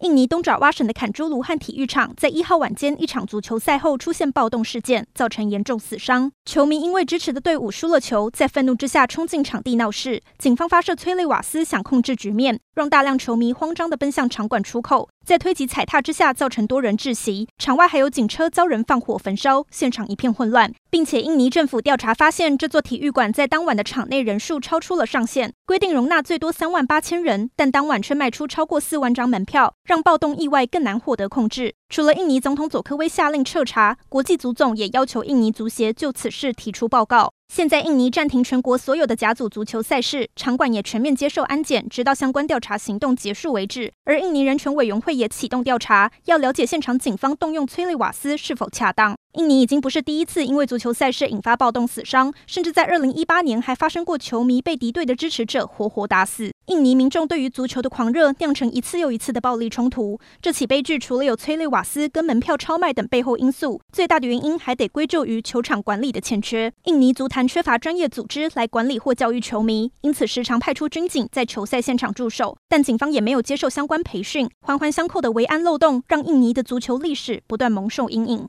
印尼东爪哇省的坎朱卢汉体育场在一号晚间一场足球赛后出现暴动事件，造成严重死伤。球迷因为支持的队伍输了球，在愤怒之下冲进场地闹事。警方发射催泪瓦斯想控制局面，让大量球迷慌张地奔向场馆出口，在推挤踩踏之下造成多人窒息。场外还有警车遭人放火焚烧，现场一片混乱。并且印尼政府调查发现，这座体育馆在当晚的场内人数超出了上限，规定容纳最多三万八千人，但当晚却卖出超过四万张门票。让暴动意外更难获得控制。除了印尼总统佐科威下令彻查，国际足总也要求印尼足协就此事提出报告。现在印尼暂停全国所有的甲组足球赛事，场馆也全面接受安检，直到相关调查行动结束为止。而印尼人权委员会也启动调查，要了解现场警方动用催泪瓦斯是否恰当。印尼已经不是第一次因为足球赛事引发暴动死伤，甚至在二零一八年还发生过球迷被敌对的支持者活活打死。印尼民众对于足球的狂热酿成一次又一次的暴力冲突。这起悲剧除了有催泪瓦斯跟门票超卖等背后因素，最大的原因还得归咎于球场管理的欠缺。印尼足坛坛缺乏专业组织来管理或教育球迷，因此时常派出军警在球赛现场驻守，但警方也没有接受相关培训。环环相扣的维安漏洞让印尼的足球历史不断蒙受阴影。